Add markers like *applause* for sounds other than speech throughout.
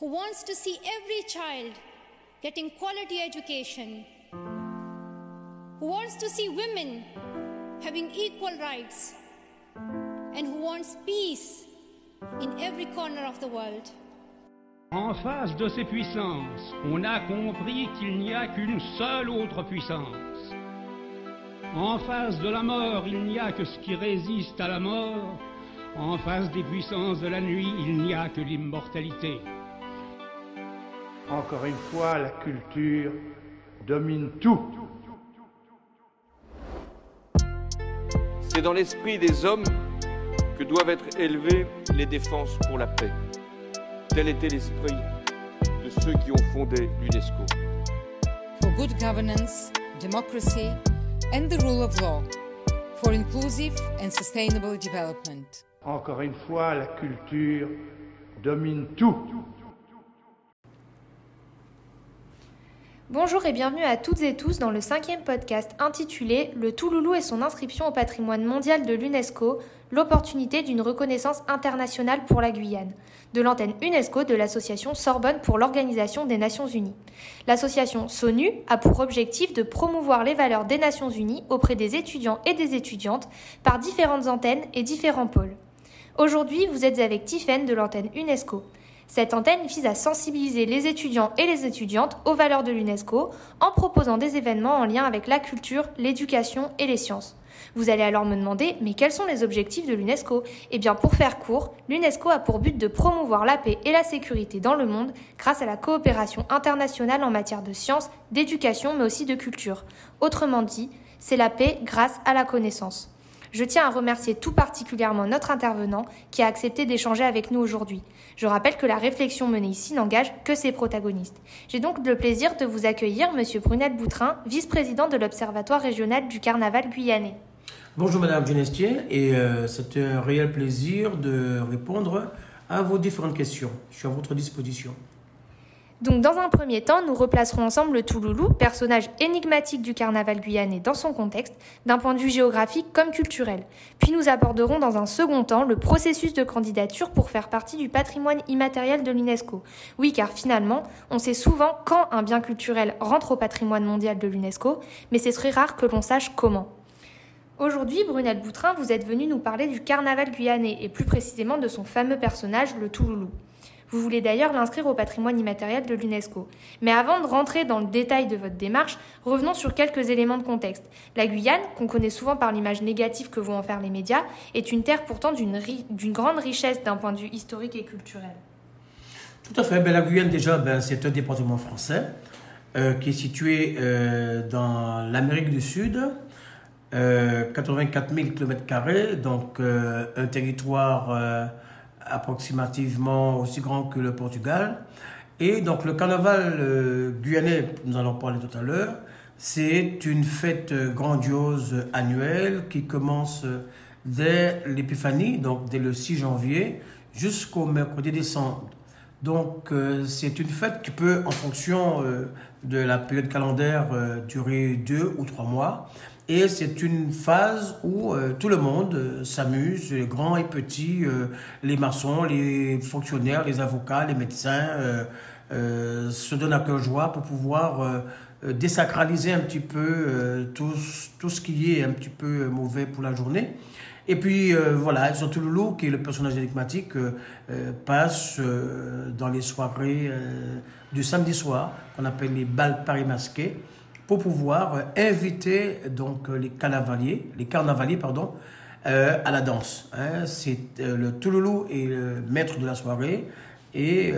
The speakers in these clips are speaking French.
who wants to see every child getting quality education, who wants to see women having equal rights, and who wants peace in every corner of the world. En face de ces puissances, on a compris qu'il n'y a qu'une seule autre puissance. En face de la mort, il n'y a que ce qui résiste à la mort. En face des puissances de la nuit, il n'y a que l'immortalité. Encore une fois, la culture domine tout. C'est dans l'esprit des hommes que doivent être élevées les défenses pour la paix. Tel était l'esprit de ceux qui ont fondé l'UNESCO. For good governance, democracy, and the rule of law. For inclusive and sustainable development. Encore une fois, la culture domine tout. Bonjour et bienvenue à toutes et tous dans le cinquième podcast intitulé Le Touloulou et son inscription au patrimoine mondial de l'UNESCO, l'opportunité d'une reconnaissance internationale pour la Guyane, de l'antenne UNESCO de l'association Sorbonne pour l'Organisation des Nations Unies. L'association SONU a pour objectif de promouvoir les valeurs des Nations Unies auprès des étudiants et des étudiantes par différentes antennes et différents pôles. Aujourd'hui, vous êtes avec Tiffaine de l'antenne UNESCO. Cette antenne vise à sensibiliser les étudiants et les étudiantes aux valeurs de l'UNESCO en proposant des événements en lien avec la culture, l'éducation et les sciences. Vous allez alors me demander, mais quels sont les objectifs de l'UNESCO? Eh bien, pour faire court, l'UNESCO a pour but de promouvoir la paix et la sécurité dans le monde grâce à la coopération internationale en matière de sciences, d'éducation, mais aussi de culture. Autrement dit, c'est la paix grâce à la connaissance. Je tiens à remercier tout particulièrement notre intervenant qui a accepté d'échanger avec nous aujourd'hui. Je rappelle que la réflexion menée ici n'engage que ses protagonistes. J'ai donc le plaisir de vous accueillir Monsieur Brunel Boutrin, vice-président de l'Observatoire régional du carnaval guyanais. Bonjour Madame Genestier et euh, c'est un réel plaisir de répondre à vos différentes questions. Je suis à votre disposition. Donc dans un premier temps, nous replacerons ensemble le Touloulou, personnage énigmatique du carnaval guyanais dans son contexte, d'un point de vue géographique comme culturel. Puis nous aborderons dans un second temps le processus de candidature pour faire partie du patrimoine immatériel de l'UNESCO. Oui, car finalement, on sait souvent quand un bien culturel rentre au patrimoine mondial de l'UNESCO, mais c'est très rare que l'on sache comment. Aujourd'hui, Brunel Boutrin, vous êtes venu nous parler du carnaval guyanais et plus précisément de son fameux personnage, le Touloulou. Vous voulez d'ailleurs l'inscrire au patrimoine immatériel de l'UNESCO. Mais avant de rentrer dans le détail de votre démarche, revenons sur quelques éléments de contexte. La Guyane, qu'on connaît souvent par l'image négative que vont en faire les médias, est une terre pourtant d'une grande richesse d'un point de vue historique et culturel. Tout à fait. Ben, la Guyane, déjà, ben, c'est un département français euh, qui est situé euh, dans l'Amérique du Sud. 84 000 km, donc euh, un territoire approximativement aussi grand que le Portugal. Et donc le carnaval euh, guyanais, nous allons parler tout à l'heure, c'est une fête grandiose annuelle qui commence dès l'épiphanie, donc dès le 6 janvier, jusqu'au mercredi décembre. Donc c'est une fête qui peut, en fonction de la période calendaire, durer deux ou trois mois. Et c'est une phase où euh, tout le monde euh, s'amuse, les grands et petits, euh, les maçons, les fonctionnaires, les avocats, les médecins, se donnent à cœur joie pour pouvoir désacraliser un petit peu tout, ce qui est un petit peu mauvais pour la journée. Et puis voilà, surtout Loulou, qui est le personnage énigmatique, passe dans les soirées du samedi soir, qu'on appelle les balles Paris masqués pour pouvoir euh, inviter donc euh, les carnavaliers, les carnavaliers pardon, euh, à la danse. Hein. C'est le Touloulou et le maître de la soirée et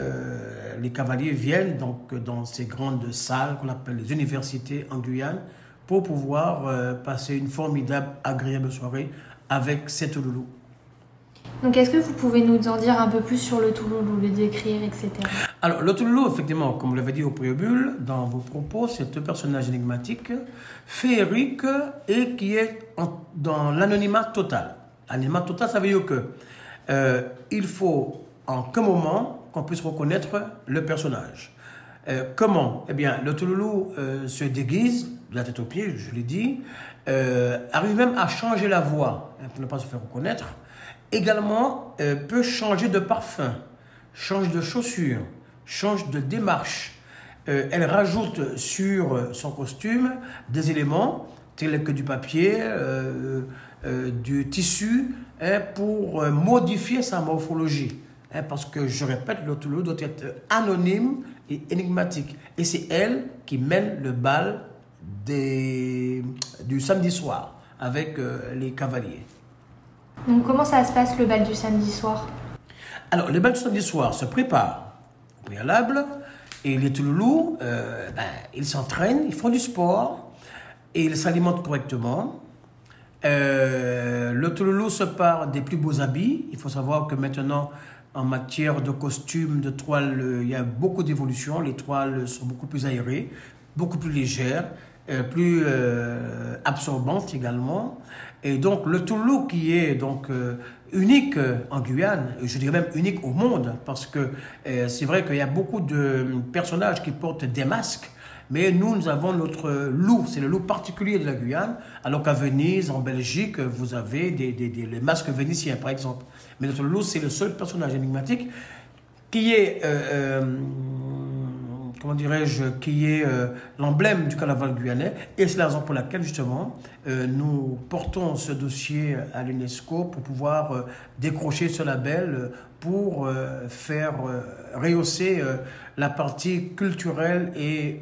les cavaliers viennent donc dans ces grandes salles qu'on appelle les universités en Guyane pour pouvoir passer une formidable, agréable soirée avec ces Touloulou. Donc, est-ce que vous pouvez nous en dire un peu plus sur le Touloulou, le décrire, etc. Alors, le Touloulou, effectivement, comme vous l'avez dit au préambule, dans vos propos, c'est un personnage énigmatique, féerique et qui est dans l'anonymat total. L'anonymat total, ça veut dire que euh, il faut en qu'un moment qu'on puisse reconnaître le personnage. Euh, comment? Eh bien, le Touloulou euh, se déguise, de la tête aux pieds, je l'ai dit, arrive même à changer la voix hein, pour ne pas se faire reconnaître également peut changer de parfum, change de chaussures, change de démarche. Euh, elle rajoute sur son costume des éléments tels que du papier, euh, euh, du tissu, hein, pour modifier sa morphologie. Hein, parce que, je répète, le Toulouse doit être anonyme et énigmatique. Et c'est elle qui mène le bal des, du samedi soir avec les cavaliers. Donc comment ça se passe le bal du samedi soir? Alors le bal du samedi soir se prépare au préalable et les Touloulous, euh, ben, ils s'entraînent, ils font du sport et ils s'alimentent correctement. Euh, le Touloulou se part des plus beaux habits. Il faut savoir que maintenant, en matière de costumes, de toiles, euh, il y a beaucoup d'évolutions. Les toiles sont beaucoup plus aérées, beaucoup plus légères, plus absorbantes également. Et donc le Toulouse qui est donc euh, unique euh, en Guyane, je dirais même unique au monde, parce que euh, c'est vrai qu'il y a beaucoup de personnages qui portent des masques, mais nous, nous avons notre loup, c'est le loup particulier de la Guyane, alors qu'à Venise, en Belgique, vous avez des, des, des les masques vénitiens, par exemple. Mais notre loup, c'est le seul personnage énigmatique qui est comment dirais-je, qui est euh, l'emblème du carnaval guyanais. Et c'est la raison pour laquelle, justement, euh, nous portons ce dossier à l'UNESCO pour pouvoir euh, décrocher ce label pour faire rehausser la partie culturelle et,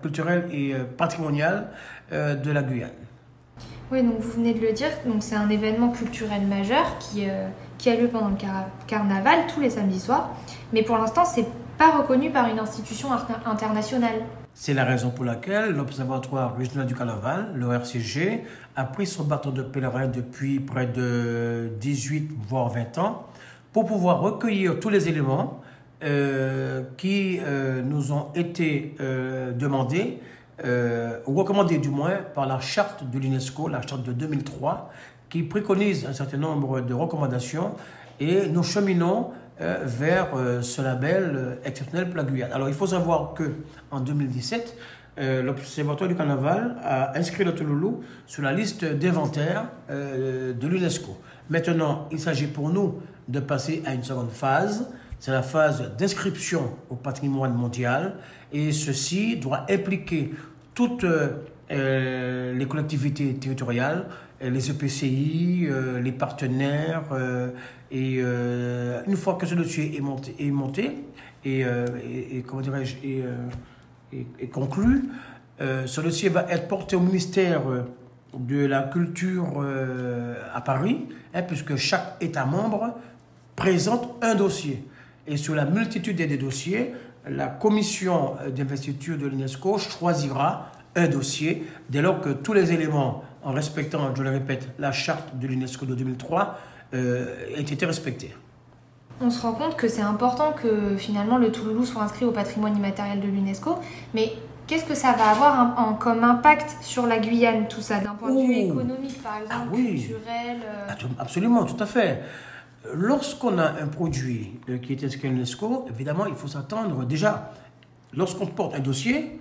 culturelle et patrimoniale de la Guyane. Oui, donc vous venez de le dire, donc c'est un événement culturel majeur qui, qui a lieu pendant le carnaval tous les samedis soirs. Mais pour l'instant, c'est pas reconnu par une institution internationale. C'est la raison pour laquelle l'Observatoire régional du carnaval, le RCG, a pris son bâton de pèlerin depuis près de 18 voire 20 ans pour pouvoir recueillir tous les éléments euh, qui euh, nous ont été euh, demandés ou recommandés du moins par la charte de l'UNESCO, la charte de 2003, qui préconise un certain nombre de recommandations et nous cheminons euh, vers euh, ce label euh, exceptionnel pour Guyane. Alors il faut savoir que en 2017, l'Observatoire du Carnaval a inscrit le Touloulou sur la liste d'inventaire de l'UNESCO. Maintenant, il s'agit pour nous de passer à une seconde phase. C'est la phase d'inscription au patrimoine mondial et ceci doit impliquer toutes les collectivités territoriales, les EPCI, les partenaires et euh, une fois que ce dossier est monté, est monté et, euh, comment dirais-je, est, euh, conclu, ce dossier va être porté au ministère de la Culture à Paris, hein, puisque chaque État membre présente un dossier. Et sur la multitude des dossiers, la commission d'investiture de l'UNESCO choisira un dossier dès lors que tous les éléments, en respectant, je le répète, la charte de l'UNESCO de 2003, euh, ait été respecté. On se rend compte que c'est important que finalement le Touloulou soit inscrit au patrimoine immatériel de l'UNESCO, mais qu'est-ce que ça va avoir en, comme impact sur la Guyane, tout ça, d'un point de vue économique par exemple, ah culturel euh? Absolument, tout à fait. Lorsqu'on a un produit euh, qui est inscrit à l'UNESCO, évidemment, il faut s'attendre déjà, lorsqu'on porte un dossier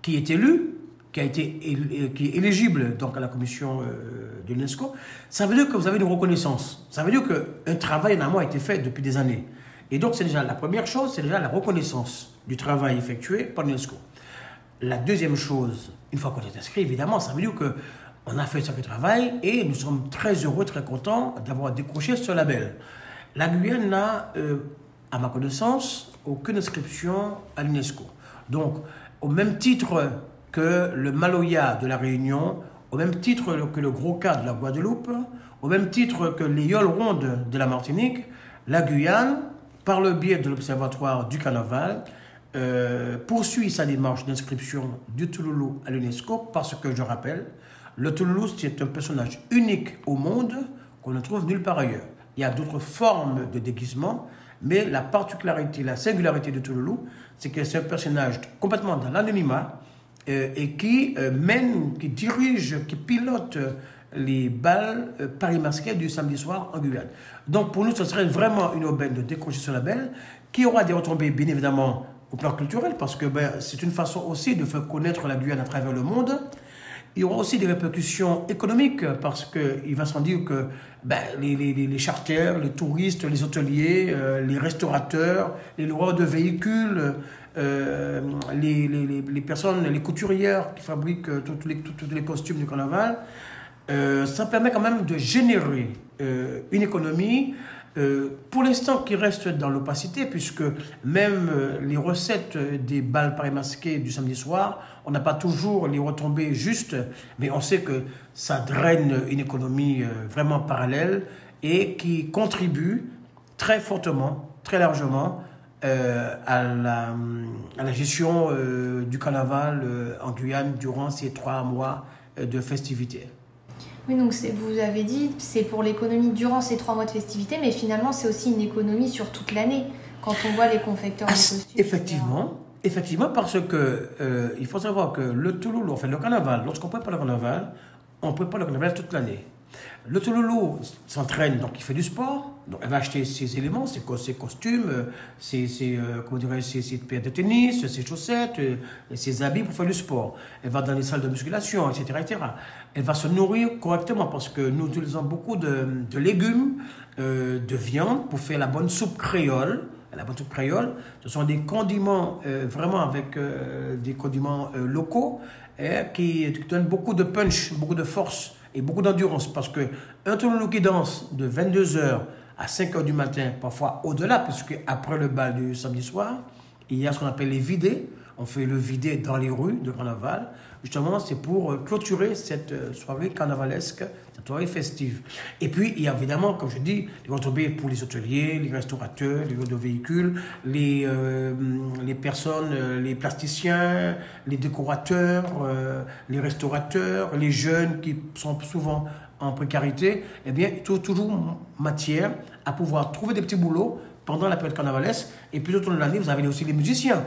qui est élu, qui, a été, qui est éligible donc, à la commission euh, de l'UNESCO, ça veut dire que vous avez une reconnaissance. Ça veut dire qu'un travail en amont a été fait depuis des années. Et donc, c'est déjà la première chose, c'est déjà la reconnaissance du travail effectué par l'UNESCO. La deuxième chose, une fois qu'on est inscrit, évidemment, ça veut dire qu'on a fait ce travail et nous sommes très heureux, très contents d'avoir décroché ce label. La Guyane n'a, euh, à ma connaissance, aucune inscription à l'UNESCO. Donc, au même titre que le Maloya de la Réunion, au même titre que le Gros Cas de la Guadeloupe, au même titre que les Yoles Rondes de la Martinique, la Guyane, par le biais de l'Observatoire du Carnaval, euh, poursuit sa démarche d'inscription du Touloulou à l'UNESCO parce que, je rappelle, le Touloulou, c'est un personnage unique au monde qu'on ne trouve nulle part ailleurs. Il y a d'autres formes de déguisement, mais la particularité, la singularité de Touloulou, c'est que c'est un personnage complètement dans l'anonymat, et qui euh, mène, qui dirige, qui pilote euh, les balles Paris Masqué du samedi soir en Guyane. Donc pour nous, ce serait vraiment une aubaine de décrocher ce label, qui aura des retombées bien évidemment au plan culturel, parce que ben, c'est une façon aussi de faire connaître la Guyane à travers le monde. il y aura aussi des répercussions économiques parce qu'il va sans dire que ben, les, charters, les touristes, les hôteliers, euh, les restaurateurs, les loueurs de véhicules, euh, les, les, personnes, les couturières qui fabriquent euh, tous les, les costumes du carnaval, ça permet quand même de générer une économie euh, pour l'instant, qui reste dans l'opacité, puisque même euh, les recettes des balles paris masquées du samedi soir, on n'a pas toujours les retombées justes, mais on sait que ça draine une économie euh, vraiment parallèle et qui contribue très fortement, très largement à, la, à, la, gestion du carnaval en Guyane durant ces trois mois de festivités. Oui, donc vous avez dit, c'est pour l'économie durant ces trois mois de festivité, mais finalement, c'est aussi une économie sur toute l'année, quand on voit les confecteurs de ah, costumes. Effectivement, effectivement, parce que euh, il faut savoir que le Touloulou, enfin le carnaval, lorsqu'on prépare le carnaval, on prépare le carnaval toute l'année. Le Touloulou s'entraîne, donc il fait du sport. Donc elle va acheter ses éléments, ses, costumes, ses, ses, euh, comment ses, ses paires de tennis, ses chaussettes, euh, ses habits pour faire du sport. Elle va dans les salles de musculation, etc. etc. Elle va se nourrir correctement parce que nous utilisons beaucoup de, légumes, euh, de viande pour faire la bonne soupe créole. La bonne soupe créole, ce sont des condiments vraiment avec des condiments locaux qui donnent beaucoup de punch, beaucoup de force et beaucoup d'endurance parce que un tournoi qui danse de 22h à 5h du matin, parfois au-delà, puisque après le bal du samedi soir, il y a ce qu'on appelle les vidés. On fait le vidé dans les rues de carnaval. Justement, c'est pour euh, clôturer cette euh, soirée carnavalesque, cette soirée festive. Et puis, il y a évidemment, comme je dis, les retombées pour les hôteliers, les restaurateurs, les de véhicules, les, euh, les personnes, les plasticiens, les décorateurs, les restaurateurs, les jeunes qui sont souvent en précarité, eh bien, toujours matière à pouvoir trouver des petits boulots pendant la période carnavalesque. Et puis, tout au de l'année, vous avez aussi les musiciens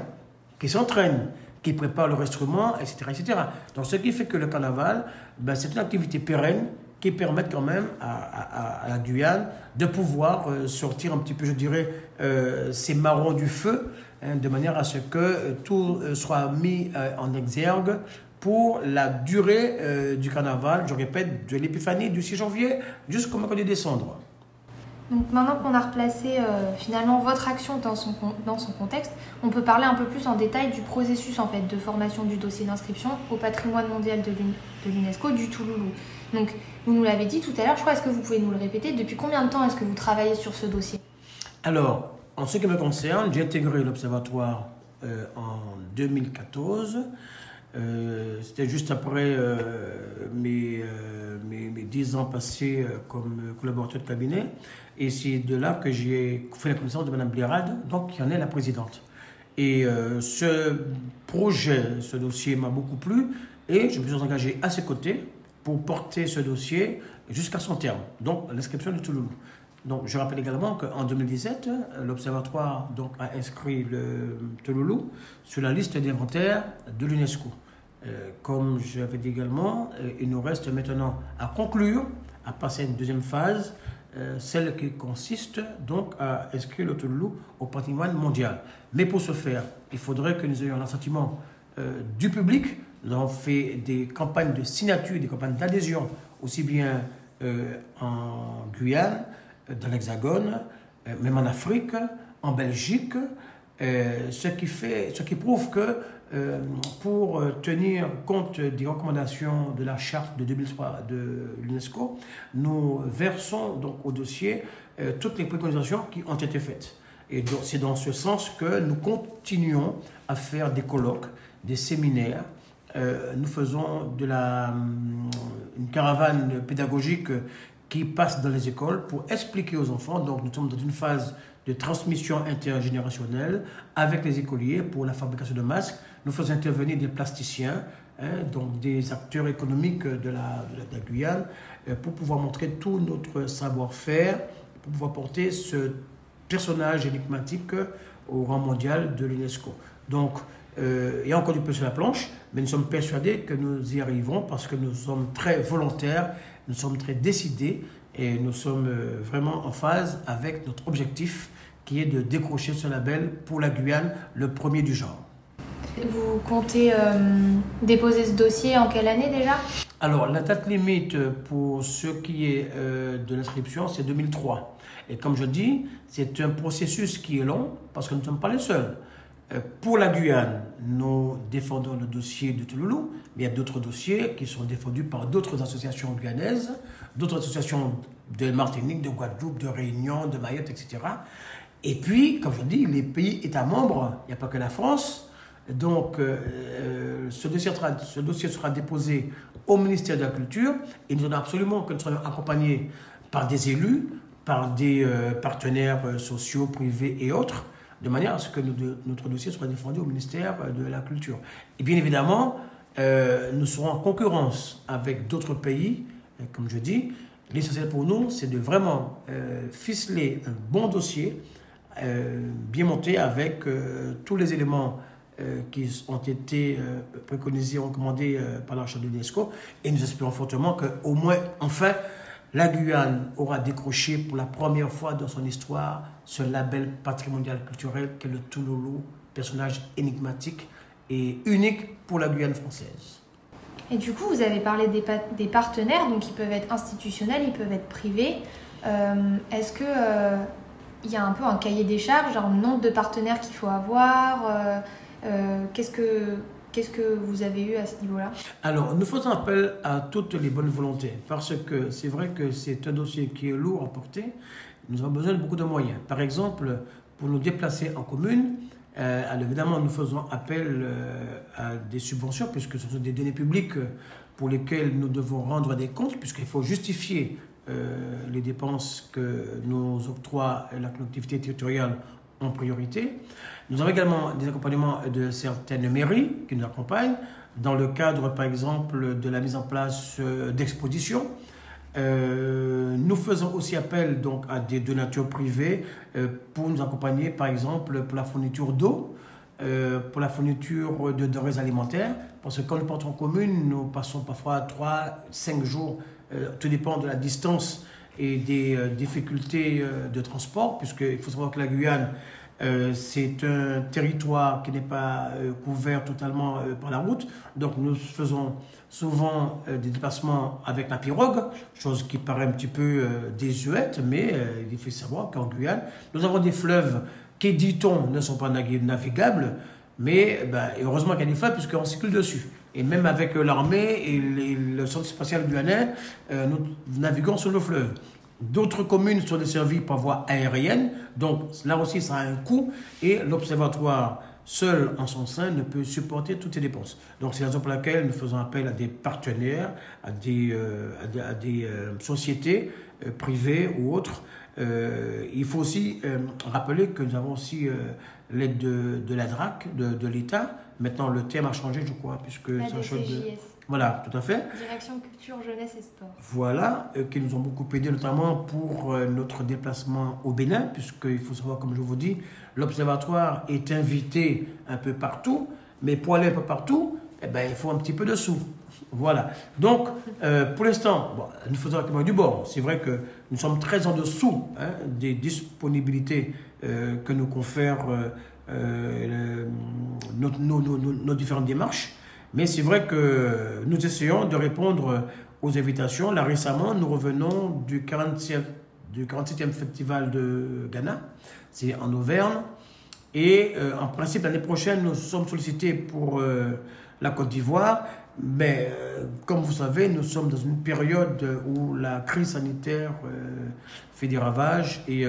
qui s'entraînent, qui préparent leur instrument, etc., etc. Donc, ce qui fait que le carnaval, ben, c'est une activité pérenne qui permet quand même à, la Guyane de pouvoir euh, sortir un petit peu, je dirais, euh, ces marrons du feu, hein, de manière à ce que euh, tout soit mis en exergue pour la durée euh, du carnaval, je répète, de l'épiphanie du 6 janvier jusqu'au mercredi décembre. Donc maintenant qu'on a replacé euh, finalement votre action dans son, dans son contexte, on peut parler un peu plus en détail du processus en fait de formation du dossier d'inscription au patrimoine mondial de l'UNESCO du Touloulou. Donc vous nous l'avez dit tout à l'heure, je crois, est-ce que vous pouvez nous le répéter Depuis combien de temps est-ce que vous travaillez sur ce dossier? Alors, en ce qui me concerne, j'ai intégré l'Observatoire euh, en 2014. Euh, c'était juste après euh, mes, euh, mes, mes, 10 ans passés comme collaborateur de cabinet. Et c'est de là que j'ai fait la connaissance de Mme Blérade, donc qui en est la présidente. Et ce projet, ce dossier m'a beaucoup plu et je me suis engagé à ses côtés pour porter ce dossier jusqu'à son terme, donc l'inscription de Toulouse. Donc, je rappelle également qu'en 2017, l'Observatoire a inscrit le Touloulou sur la liste d'inventaire de l'UNESCO. Euh, comme j'avais dit également, euh, il nous reste maintenant à conclure, à passer à une deuxième phase, euh, celle qui consiste donc à inscrire le Touloulou au patrimoine mondial. Mais pour ce faire, il faudrait que nous ayons l'assentiment du public. Nous avons fait des campagnes de signature, des campagnes d'adhésion, aussi bien en Guyane, dans l'Hexagone, même en Afrique, en Belgique, ce, qui fait, ce qui prouve que euh, pour tenir compte des recommandations de la charte de 2003 de l'UNESCO, nous versons donc au dossier euh, toutes les préconisations qui ont été faites. Et c'est dans ce sens que nous continuons à faire des colloques, des séminaires. Euh, nous faisons de la, une caravane pédagogique qui passe dans les écoles pour expliquer aux enfants. Donc nous sommes dans une phase de transmission intergénérationnelle avec les écoliers pour la fabrication de masques. Nous faisons intervenir des plasticiens, hein, donc des acteurs économiques de la, Guyane, euh, pour pouvoir montrer tout notre savoir-faire, pour pouvoir porter ce personnage énigmatique au rang mondial de l'UNESCO. Donc, il y a encore du peu sur la planche, mais nous sommes persuadés que nous y arriverons parce que nous sommes très volontaires, nous sommes très décidés et nous sommes euh, vraiment en phase avec notre objectif qui est de décrocher ce label pour la Guyane, le premier du genre. Vous comptez déposer ce dossier en quelle année déjà? Alors, la date limite pour ce qui est de l'inscription, c'est 2003. Et comme je dis, c'est un processus qui est long parce que nous ne sommes pas les seuls. Euh, pour la Guyane, nous défendons le dossier de Touloulou, mais il y a d'autres dossiers qui sont défendus par d'autres associations guyanaises, d'autres associations de Martinique, de Guadeloupe, de Réunion, de Mayotte, etc. Et puis, comme je dis, les pays États membres, il n'y a pas que la France. Donc, euh, euh, ce, dossier sera, déposé au ministère de la Culture et nous avons absolument que nous soyons accompagnés par des élus, par des partenaires sociaux, privés et autres de manière à ce que notre dossier soit défendu au ministère de la Culture. Et bien évidemment, euh, nous serons en concurrence avec d'autres pays, euh, comme je dis. L'essentiel pour nous, c'est de vraiment euh, ficeler un bon dossier, bien monté avec tous les éléments qui ont été préconisés, recommandés par l'arche de l'UNESCO. Et nous espérons fortement qu'au moins, enfin, la Guyane aura décroché pour la première fois dans son histoire ce label patrimonial culturel qu'est le Touloulou, personnage énigmatique et unique pour la Guyane française. Et du coup, vous avez parlé des, partenaires, donc ils peuvent être institutionnels, ils peuvent être privés. Euh, est-ce que euh, il y a un peu un cahier des charges, un nombre de partenaires qu'il faut avoir euh, Qu'est-ce que Qu'est-ce que vous avez eu à ce niveau-là Alors, nous faisons appel à toutes les bonnes volontés, parce que c'est vrai que c'est un dossier qui est lourd à porter. Nous avons besoin de beaucoup de moyens. Par exemple, pour nous déplacer en commune, euh, évidemment, nous faisons appel euh, à des subventions, puisque ce sont des données publiques pour lesquelles nous devons rendre des comptes, puisqu'il faut justifier euh, les dépenses que nous octroie la collectivité territoriale en priorité. Nous avons également des accompagnements de certaines mairies qui nous accompagnent dans le cadre, par exemple, de la mise en place euh, d'expositions. Euh, nous faisons aussi appel donc à des donateurs privés euh, pour nous accompagner, par exemple, pour la fourniture d'eau, pour la fourniture de denrées alimentaires, parce que quand nous partons en commune, nous passons parfois 3, 5 jours, tout dépend de la distance et des difficultés de transport, puisqu'il faut savoir que la Guyane euh, c'est un territoire qui n'est pas euh, couvert totalement euh, par la route. Donc nous faisons souvent des déplacements avec la pirogue, chose qui paraît un petit peu désuète, mais il faut savoir qu'en Guyane, nous avons des fleuves qui, dit-on, ne sont pas navigables, mais ben, heureusement qu'il y a des fleuves puisqu'on circule dessus. Et même avec l'armée et le centre spatial guyanais, nous naviguons sur le fleuve. D'autres communes sont desservies par voie aérienne, donc là aussi ça a un coût et l'observatoire seul en son sein ne peut supporter toutes ces dépenses. Donc c'est la raison pour laquelle nous faisons appel à des partenaires, à des, euh, à des, euh, sociétés euh, privées ou autres. il faut aussi rappeler que nous avons aussi l'aide de, de, la DRAC, de, de l'État. Maintenant le thème a changé je crois, puisque ça change de... Voilà, tout à fait. Direction culture, jeunesse et sport. Voilà, euh, qui nous ont beaucoup aidé, notamment pour euh, notre déplacement au Bénin, puisqu'il faut savoir, comme je vous dis, l'observatoire est invité un peu partout, mais pour aller un peu partout, eh ben, il faut un petit peu de sous. Voilà. Donc, euh, pour l'instant, bon, nous faisons la du bord. C'est vrai que nous sommes très en dessous hein, des disponibilités que nous confèrent nos, nos, différentes démarches. Mais c'est vrai que nous essayons de répondre aux invitations. Là, récemment, nous revenons du 47e, du 47e festival de Ghana. C'est en Auvergne. Et euh, en principe, l'année prochaine, nous sommes sollicités pour euh, la Côte d'Ivoire. Mais euh, comme vous savez, nous sommes dans une période où la crise sanitaire fait des ravages et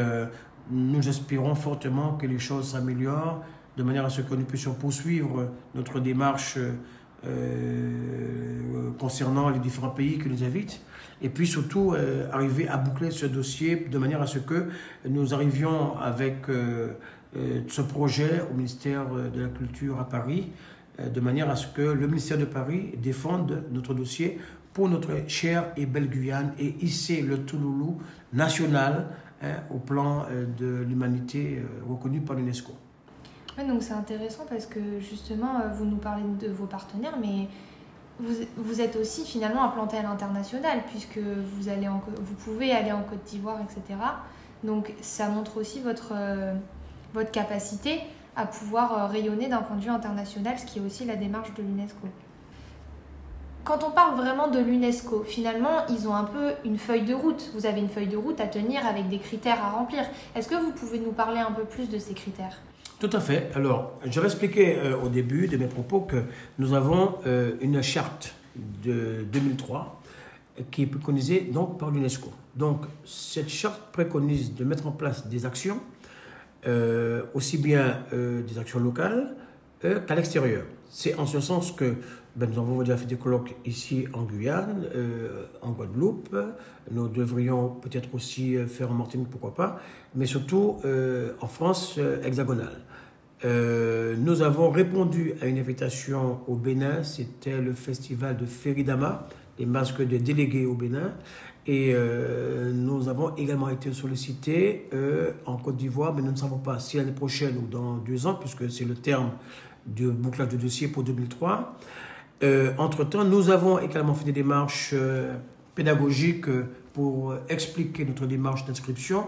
nous espérons fortement que les choses s'améliorent de manière à ce que nous puissions poursuivre notre démarche euh, concernant les différents pays qui nous invitent. Et puis surtout, euh, arriver à boucler ce dossier de manière à ce que nous arrivions avec euh, ce projet au ministère de la Culture à Paris, de manière à ce que le ministère de Paris défende notre dossier pour notre chère et belle Guyane et hisser le Touloulou national hein, au plan de l'humanité reconnu par l'UNESCO donc c'est intéressant parce que justement, euh, vous nous parlez de vos partenaires, mais vous, êtes aussi finalement implanté à l'international puisque vous, allez en, vous pouvez aller en Côte d'Ivoire, etc. Donc ça montre aussi votre, euh, votre capacité à pouvoir rayonner d'un point de vue international, ce qui est aussi la démarche de l'UNESCO. Quand on parle vraiment de l'UNESCO, finalement, ils ont un peu une feuille de route. Vous avez une feuille de route à tenir avec des critères à remplir. Est-ce que vous pouvez nous parler un peu plus de ces critères? Tout à fait. Alors, je vais expliquer euh, au début de mes propos que nous avons euh, une charte de 2003 qui est préconisée par l'UNESCO. Donc, cette charte préconise de mettre en place des actions, euh, aussi bien des actions locales qu'à l'extérieur. C'est en ce sens que ben, nous avons déjà fait des colloques ici en Guyane, euh, en Guadeloupe. Nous devrions peut-être aussi euh, faire en Martinique, pourquoi pas, mais surtout euh, en France hexagonale. Nous avons répondu à une invitation au Bénin, c'était le festival de Feridama, les masques de délégués au Bénin. Et nous avons également été sollicités en Côte d'Ivoire, mais nous ne savons pas si l'année prochaine ou dans deux ans, puisque c'est le terme du bouclage de dossier pour 2003. Euh, entre-temps, nous avons également fait des démarches euh, pédagogiques euh, pour expliquer notre démarche d'inscription.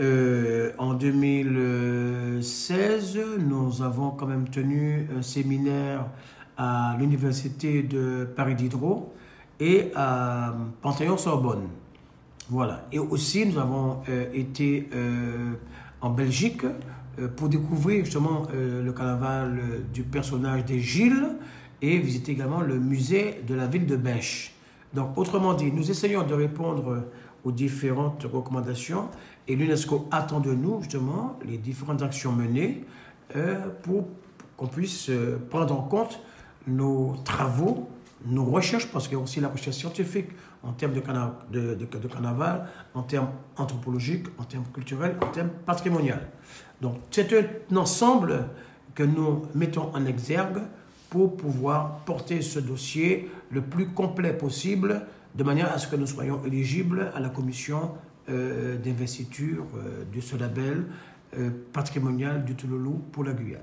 En 2016, nous avons quand même tenu un séminaire à l'université de Paris Diderot et à Panthéon-Sorbonne. Voilà. Et aussi, nous avons été en Belgique pour découvrir justement le carnaval du personnage des Gilles et visiter également le musée de la ville de Bêche. Donc, autrement dit, nous essayons de répondre aux différentes recommandations et l'UNESCO attend de nous justement les différentes actions menées euh, pour qu'on puisse euh, prendre en compte nos travaux, nos recherches, parce qu'il y a aussi la recherche scientifique en termes de, de, de, carnaval, en termes anthropologiques, en termes culturels, en termes patrimoniaux. Donc c'est un ensemble que nous mettons en exergue pour pouvoir porter ce dossier le plus complet possible, de manière à ce que nous soyons éligibles à la commission euh, d'investiture euh, de ce label euh, patrimonial du Touloulou pour la Guyane.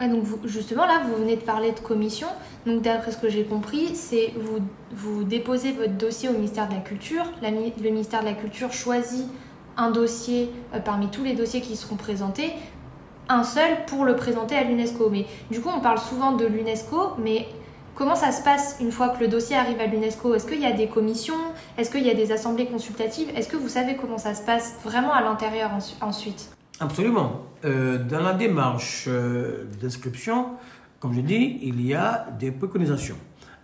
donc justement là, vous venez de parler de commission. Donc d'après ce que j'ai compris, c'est vous, vous déposez votre dossier au ministère de la Culture. le ministère de la Culture choisit un dossier parmi tous les dossiers qui seront présentés un seul pour le présenter à l'UNESCO. Mais du coup, on parle souvent de l'UNESCO, mais comment ça se passe une fois que le dossier arrive à l'UNESCO? Est-ce qu'il y a des commissions? Est-ce qu'il y a des assemblées consultatives? Est-ce que vous savez comment ça se passe vraiment à l'intérieur ensuite? Absolument. Euh, dans la démarche euh, d'inscription, comme je dis, il y a des préconisations.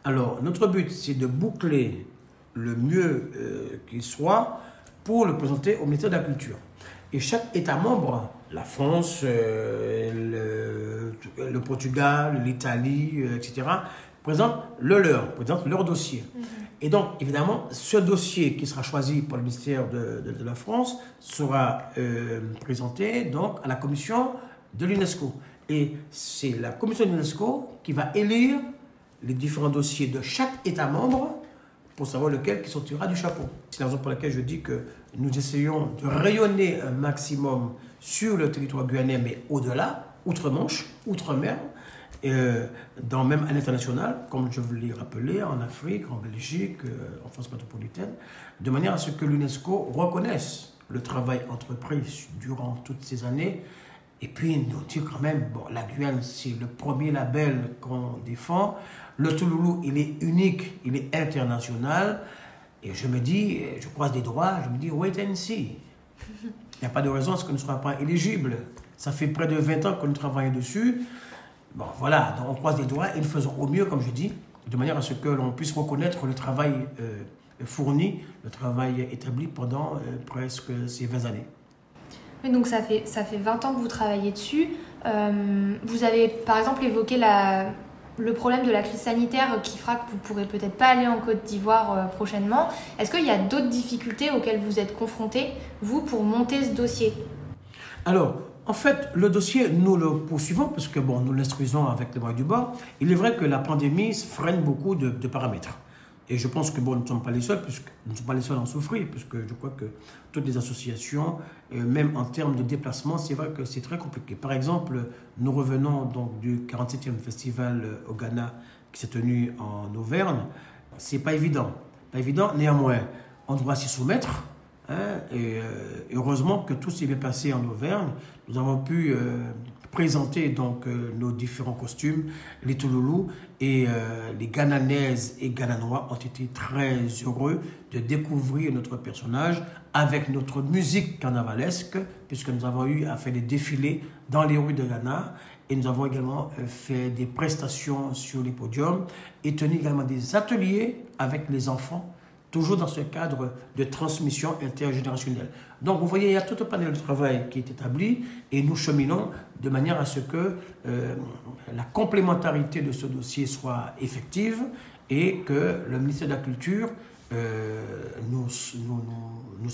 Alors, notre but, c'est de boucler le mieux euh, qu'il soit pour le présenter au ministère de la Culture. Et chaque État membre la France, le, Portugal, l'Italie, etc., présentent le leur, présentent leur dossier. Mhm. Et donc, évidemment, ce dossier qui sera choisi par le ministère de, la France sera euh, présenté donc à la commission de l'UNESCO. Et c'est la commission de l'UNESCO qui va élire les différents dossiers de chaque État membre pour savoir lequel qui sortira du chapeau. C'est la raison pour laquelle je dis que nous essayons de rayonner un maximum sur le territoire guyanais, mais au-delà, outre-Manche, outre-mer, euh, dans même à l'international, comme je vous l'ai rappelé, en Afrique, en Belgique, euh, en France métropolitaine, de manière à ce que l'UNESCO reconnaisse le travail entrepris durant toutes ces années. Et puis nous dire quand même, bon, la Guyane, c'est le premier label qu'on défend. Le Touloulou, il est unique, il est international. Et je me dis, je croise des droits, je me dis, wait and see. Il n'y a pas de raison à ce que ne soyons pas éligibles. Ça fait près de 20 ans que nous travaillons dessus. Bon, voilà, donc on croise les doigts et nous faisons au mieux, comme je dis, de manière à ce que l'on puisse reconnaître le travail euh, fourni, le travail établi pendant euh, presque ces 20 années. Oui, donc ça fait, ça fait 20 ans que vous travaillez dessus. Euh, vous avez par exemple évoqué la, le problème de la crise sanitaire qui fera que vous pourrez peut-être pas aller en Côte d'Ivoire prochainement. Est-ce qu'il y a d'autres difficultés auxquelles vous êtes confrontés, vous, pour monter ce dossier? Alors, en fait, le dossier, nous le poursuivons parce que bon, nous l'instruisons avec les moyens du bord. Il est vrai que la pandémie freine beaucoup de paramètres. Et je pense que bon, nous ne sommes pas les seuls, puisque nous ne sommes pas les seuls à en souffrir, puisque je crois que toutes les associations, euh, même en termes de déplacement, c'est vrai que c'est très compliqué. Par exemple, nous revenons donc du 47e festival euh, au Ghana qui s'est tenu en Auvergne. C'est pas évident, pas évident. Néanmoins, on doit s'y soumettre. Hein, et, euh, heureusement que tout s'est bien passé en Auvergne. Nous avons pu présenter donc nos différents costumes, les Touloulous et les Gananaises et Gananois ont été très heureux de découvrir notre personnage avec notre musique carnavalesque, puisque nous avons eu à faire des défilés dans les rues de Ghana. Et nous avons également fait des prestations sur les podiums et tenu également des ateliers avec les enfants toujours dans ce cadre de transmission intergénérationnelle. Donc vous voyez, il y a tout un panel de travail qui est établi et nous cheminons de manière à ce que euh, la complémentarité de ce dossier soit effective et que le ministère de la Culture euh, nous,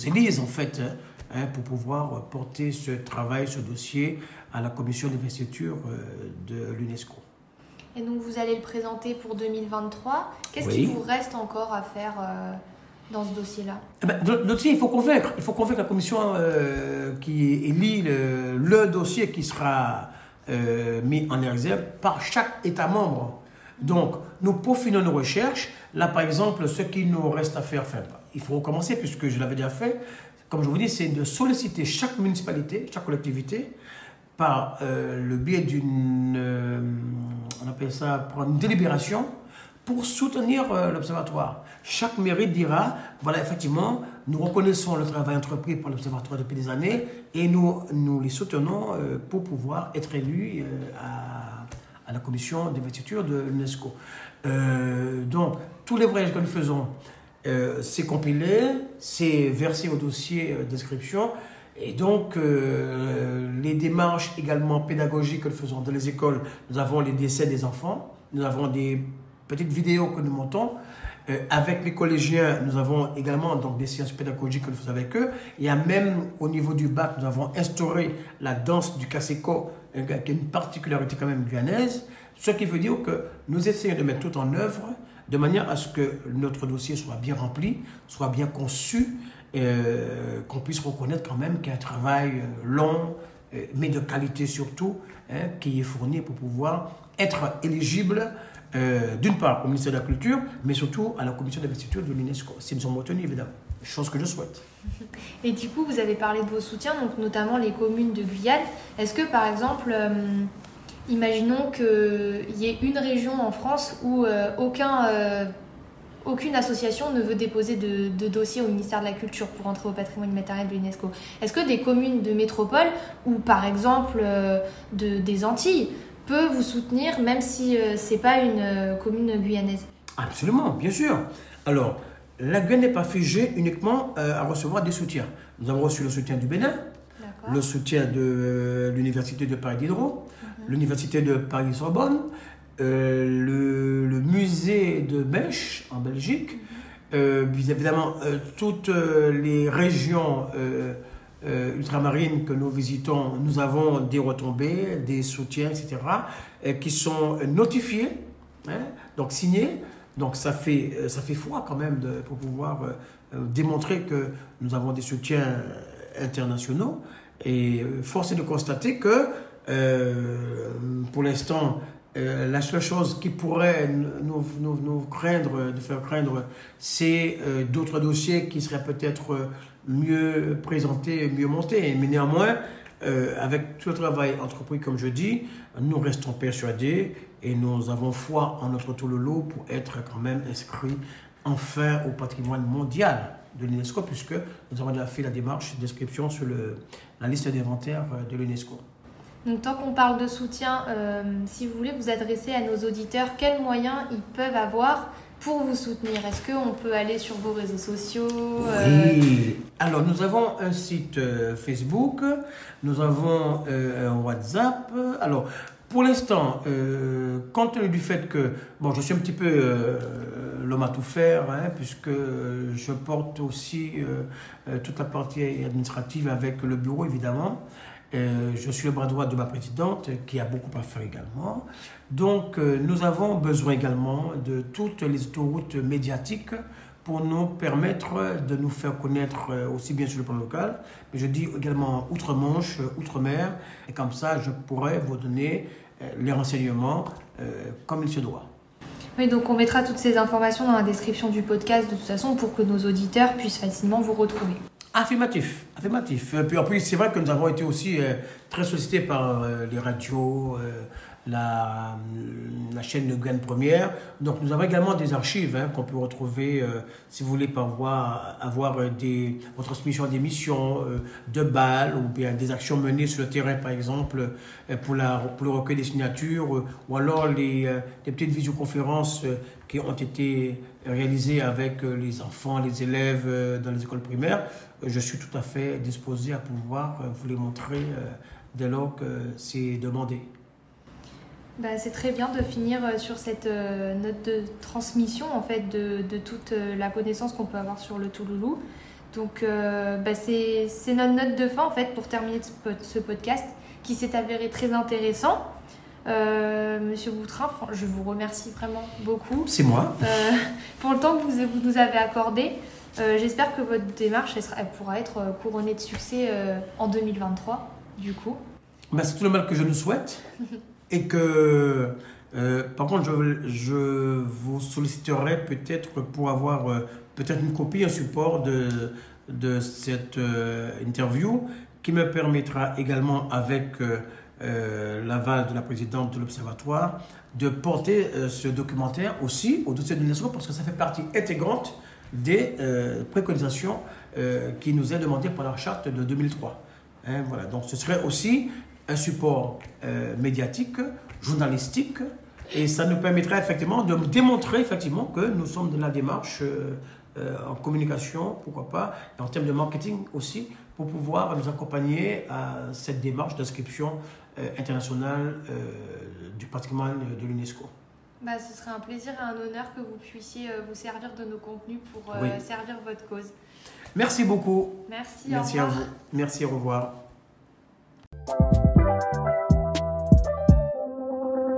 élise en fait hein, pour pouvoir porter ce travail, ce dossier à la commission d'investiture euh, de l'UNESCO. Et donc vous allez le présenter pour 2023. Qu'est-ce qu'il vous reste encore à faire euh, dans ce dossier-là? Eh ben, Le dossier, il faut convaincre. Il faut convaincre la commission euh, qui élit le, le, dossier qui sera euh, mis en réserve par chaque État membre. Donc, nous peaufinons nos recherches. Là, par exemple, ce qui nous reste à faire, enfin, il faut recommencer puisque je l'avais déjà fait. Comme je vous dis, c'est de solliciter chaque municipalité, chaque collectivité, par euh, le biais d'une, on appelle ça, une délibération pour soutenir euh, l'Observatoire. Chaque mairie dira, voilà, effectivement, nous reconnaissons le travail entrepris par l'Observatoire depuis des années et nous, nous les soutenons pour pouvoir être élus à, à, la commission d'investiture de l'UNESCO. donc, tous les voyages que nous faisons, c'est compilé, c'est versé au dossier d'inscription et donc, euh, les démarches également pédagogiques que nous faisons dans les écoles, nous avons les décès des enfants, nous avons des petites vidéos que nous montons. Euh, avec les collégiens, nous avons également donc, des séances pédagogiques que nous faisons avec eux. Y a même au niveau du bac, nous avons instauré la danse du Kaseko, qui est une particularité quand même guyanaise. Ce qui veut dire que nous essayons de mettre tout en œuvre de manière à ce que notre dossier soit bien rempli, soit bien conçu, euh, qu'on puisse reconnaître quand même qu'il travail euh, long, euh, mais de qualité surtout, hein, qui est fourni pour pouvoir être éligible d'une part au ministère de la Culture, mais surtout à la commission d'investiture de l'UNESCO, si nous sommes retenus évidemment, chose que je souhaite. *laughs* Et du coup, vous avez parlé de vos soutiens, donc notamment les communes de Guyane. Est-ce que par exemple, imaginons qu'il y ait une région en France où aucun aucune association ne veut déposer de, dossier au ministère de la Culture pour entrer au patrimoine immatériel de l'UNESCO. Est-ce que des communes de métropole ou par exemple euh, de, des Antilles peuvent vous soutenir même si euh, ce n'est pas une euh, commune guyanaise? Absolument, bien sûr. Alors, la Guyane n'est pas figée uniquement à recevoir des soutiens. Nous avons reçu le soutien du Bénin, le soutien de l'Université de Paris Diderot, mhm. l'Université de Paris-Sorbonne, euh, le, musée de Bèche en Belgique, euh, évidemment euh, toutes les régions ultramarines que nous visitons, nous avons des retombées, des soutiens, etc., qui sont notifiés, hein, donc signés. Donc ça fait, ça fait foi quand même pour pouvoir démontrer que nous avons des soutiens internationaux. Et force est de constater que pour l'instant, euh, la seule chose qui pourrait nous, nous, craindre, de faire craindre, c'est euh, d'autres dossiers qui seraient peut-être mieux présentés, mieux montés. Mais néanmoins, euh, avec tout le travail entrepris, comme je dis, nous restons persuadés et nous avons foi en notre Touloulou pour être quand même inscrits enfin au patrimoine mondial de l'UNESCO, puisque nous avons déjà fait la démarche d'inscription sur la liste d'inventaire de l'UNESCO. Donc, tant qu'on parle de soutien, euh, si vous voulez vous adresser à nos auditeurs, quels moyens ils peuvent avoir pour vous soutenir? Est-ce qu'on peut aller sur vos réseaux sociaux euh? Oui. Alors, nous avons un site euh, Facebook, nous avons un WhatsApp. Alors, pour l'instant, compte tenu du fait que, bon, je suis un petit peu l'homme à tout faire, hein, puisque je porte aussi toute la partie administrative avec le bureau, évidemment. Euh, je suis le bras droit de ma présidente qui a beaucoup à faire également. Donc euh, nous avons besoin également de toutes les autoroutes médiatiques pour nous permettre de nous faire connaître euh, aussi bien sur le plan local, mais je dis également outre-Manche, outre-mer, et comme ça je pourrais vous donner les renseignements comme il se doit. Oui, donc on mettra toutes ces informations dans la description du podcast de toute façon pour que nos auditeurs puissent facilement vous retrouver. Affirmatif, affirmatif. Et puis, puis c'est vrai que nous avons été aussi euh, très sollicité par les radios, la, la, chaîne de Guyane Première. Donc nous avons également des archives hein, qu'on peut retrouver, si vous voulez, avoir des retransmissions d'émissions, de balles, ou bien des actions menées sur le terrain, par exemple, pour, la, pour le recueil des signatures, ou alors les, les petites visioconférences qui ont été réalisées avec euh, les enfants, les élèves euh, dans les écoles primaires, euh, je suis tout à fait disposé à pouvoir vous les montrer dès lors que c'est demandé. Bah, c'est très bien de finir sur cette note de transmission en fait de, de toute la connaissance qu'on peut avoir sur le Touloulou. Donc bah, c'est notre note de fin en fait pour terminer ce podcast qui s'est avéré très intéressant. Euh, Monsieur Boutrin, je vous remercie vraiment beaucoup. C'est moi. Euh, pour le temps que vous, nous avez accordé. Euh, j'espère que votre démarche elle, pourra être couronnée de succès en 2023, du coup. Bah, c'est tout le mal que je nous souhaite. *laughs* et que, par contre, je, vous solliciterai peut-être pour avoir peut-être une copie, un support de, de cette interview qui me permettra également avec euh, l'aval de la présidente de l'Observatoire, de porter euh, ce documentaire aussi au dossier de l'UNESCO parce que ça fait partie intégrante des euh, préconisations qui nous est demandées par la charte de 2003. Hein, voilà. Donc ce serait aussi un support médiatique, journalistique, et ça nous permettrait effectivement de démontrer effectivement que nous sommes dans la démarche en communication, pourquoi pas, et en termes de marketing aussi, pour pouvoir nous accompagner à cette démarche d'inscription euh, internationale euh, du patrimoine de l'UNESCO. Bah, ce serait un plaisir et un honneur que vous puissiez euh, vous servir de nos contenus pour servir votre cause. Merci beaucoup. Merci, Merci à vous. Merci, au revoir.